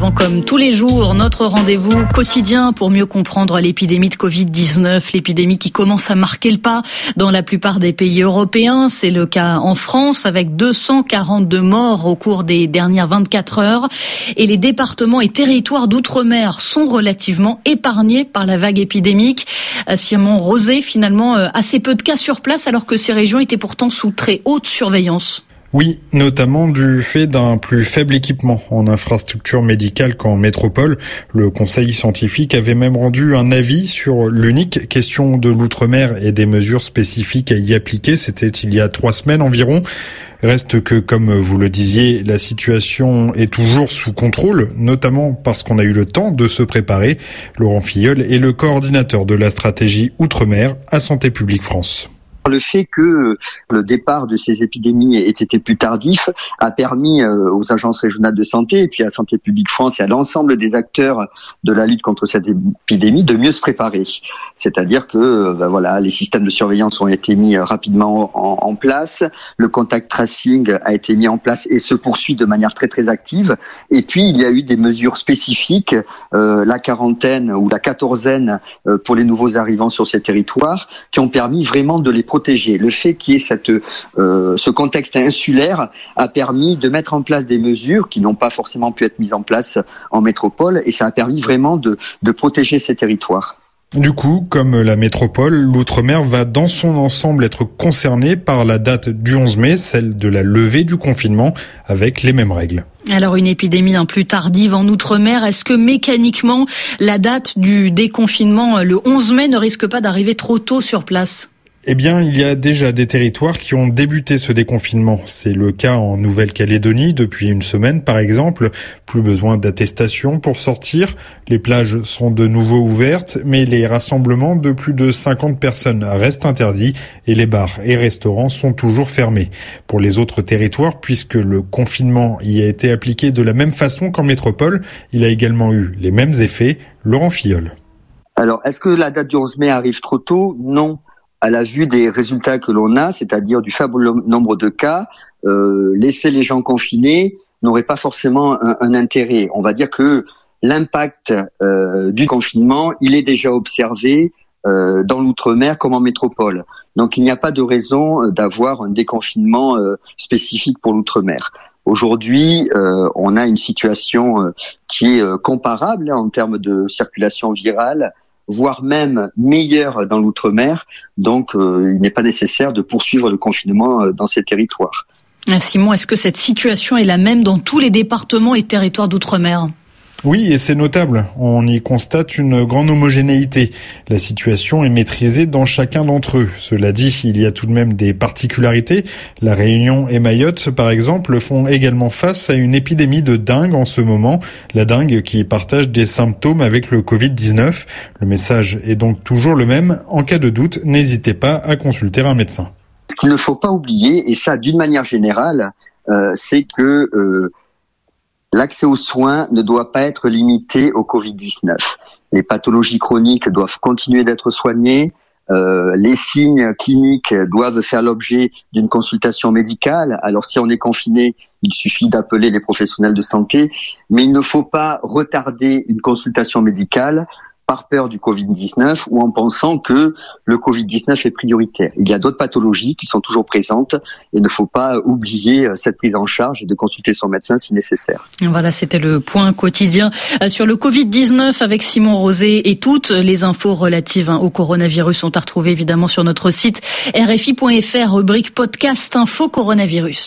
avant, comme tous les jours, notre rendez-vous quotidien pour mieux comprendre l'épidémie de Covid-19, l'épidémie qui commence à marquer le pas dans la plupart des pays européens. C'est le cas en France avec 242 morts au cours des dernières 24 heures. Et les départements et territoires d'outre-mer sont relativement épargnés par la vague épidémique. Simon Rosé, finalement, euh, assez peu de cas sur place alors que ces régions étaient pourtant sous très haute surveillance. Oui, notamment du fait d'un plus faible équipement en infrastructure médicale qu'en métropole. Le Conseil scientifique avait même rendu un avis sur l'unique question de l'outre-mer et des mesures spécifiques à y appliquer. C'était il y a trois semaines environ. Reste que, comme vous le disiez, la situation est toujours sous contrôle, notamment parce qu'on a eu le temps de se préparer. Laurent Filleul est le coordinateur de la stratégie Outre-mer à Santé publique France. Le fait que le départ de ces épidémies ait été plus tardif a permis euh, aux agences régionales de santé et puis à Santé publique France et à l'ensemble des acteurs de la lutte contre cette épidémie de mieux se préparer. C'est-à-dire que euh, ben voilà, les systèmes de surveillance ont été mis euh, rapidement en, place, le contact tracing a été mis en place et se poursuit de manière très très active. Et puis il y a eu des mesures spécifiques, la quarantaine ou la quatorzaine pour les nouveaux arrivants sur ces territoires, qui ont permis vraiment de les protéger. Le fait qu'il y ait cette, euh, ce contexte insulaire a permis de mettre en place des mesures qui n'ont pas forcément pu être mises en place en métropole et ça a permis vraiment de, de protéger ces territoires. Du coup, comme la métropole, l'outre-mer va dans son ensemble être concerné par la date du 11 mai, celle de la levée du confinement, avec les mêmes règles. Alors une épidémie un plus tardive en outre-mer, est-ce que mécaniquement la date du déconfinement le 11 mai ne risque pas d'arriver trop tôt sur place? Eh bien, il y a déjà des territoires qui ont débuté ce déconfinement. C'est le cas en Nouvelle-Calédonie depuis une semaine, par exemple. Plus besoin d'attestation pour sortir. Les plages sont de nouveau ouvertes, mais les rassemblements de plus de 50 personnes restent interdits et les bars et restaurants sont toujours fermés. Pour les autres territoires, puisque le confinement y a été appliqué de la même façon qu'en métropole, il a également eu les mêmes effets. Laurent Filleul. Alors, est-ce que la date du 11 mai arrive trop tôt? Non à la vue des résultats que l'on a, c'est-à-dire du faible nombre de cas, euh, laisser les gens confinés n'aurait pas forcément un, intérêt. On va dire que l'impact euh, du confinement, il est déjà observé euh, dans l'outre-mer comme en métropole. Donc il n'y a pas de raison d'avoir un déconfinement spécifique pour l'outre-mer. Aujourd'hui, on a une situation qui est comparable hein, en termes de circulation virale voire même meilleur dans l'outre-mer. Donc, euh, il n'est pas nécessaire de poursuivre le confinement euh, dans ces territoires. Simon, est-ce que cette situation est la même dans tous les départements et territoires d'outre-mer? Oui, et c'est notable. On y constate une grande homogénéité. La situation est maîtrisée dans chacun d'entre eux. Cela dit, il y a tout de même des particularités. La Réunion et Mayotte, par exemple, font également face à une épidémie de dingue en ce moment. La dingue qui partage des symptômes avec le Covid-19. Le message est donc toujours le même. En cas de doute, n'hésitez pas à consulter un médecin. Ce qu'il ne faut pas oublier, et ça d'une manière générale, euh, c'est que euh, L'accès aux soins ne doit pas être limité au Covid-19. Les pathologies chroniques doivent continuer d'être soignées. Euh, les signes cliniques doivent faire l'objet d'une consultation médicale. Alors si on est confiné, il suffit d'appeler les professionnels de santé, mais il ne faut pas retarder une consultation médicale par peur du Covid-19 ou en pensant que le Covid-19 est prioritaire. Il y a d'autres pathologies qui sont toujours présentes et il ne faut pas oublier euh, cette prise en charge et de consulter son médecin si nécessaire. Voilà, c'était le point quotidien euh, sur le Covid-19 avec Simon Rosé et toutes les infos relatives hein, au coronavirus sont à retrouver évidemment sur notre site rfi.fr, rubrique podcast info coronavirus.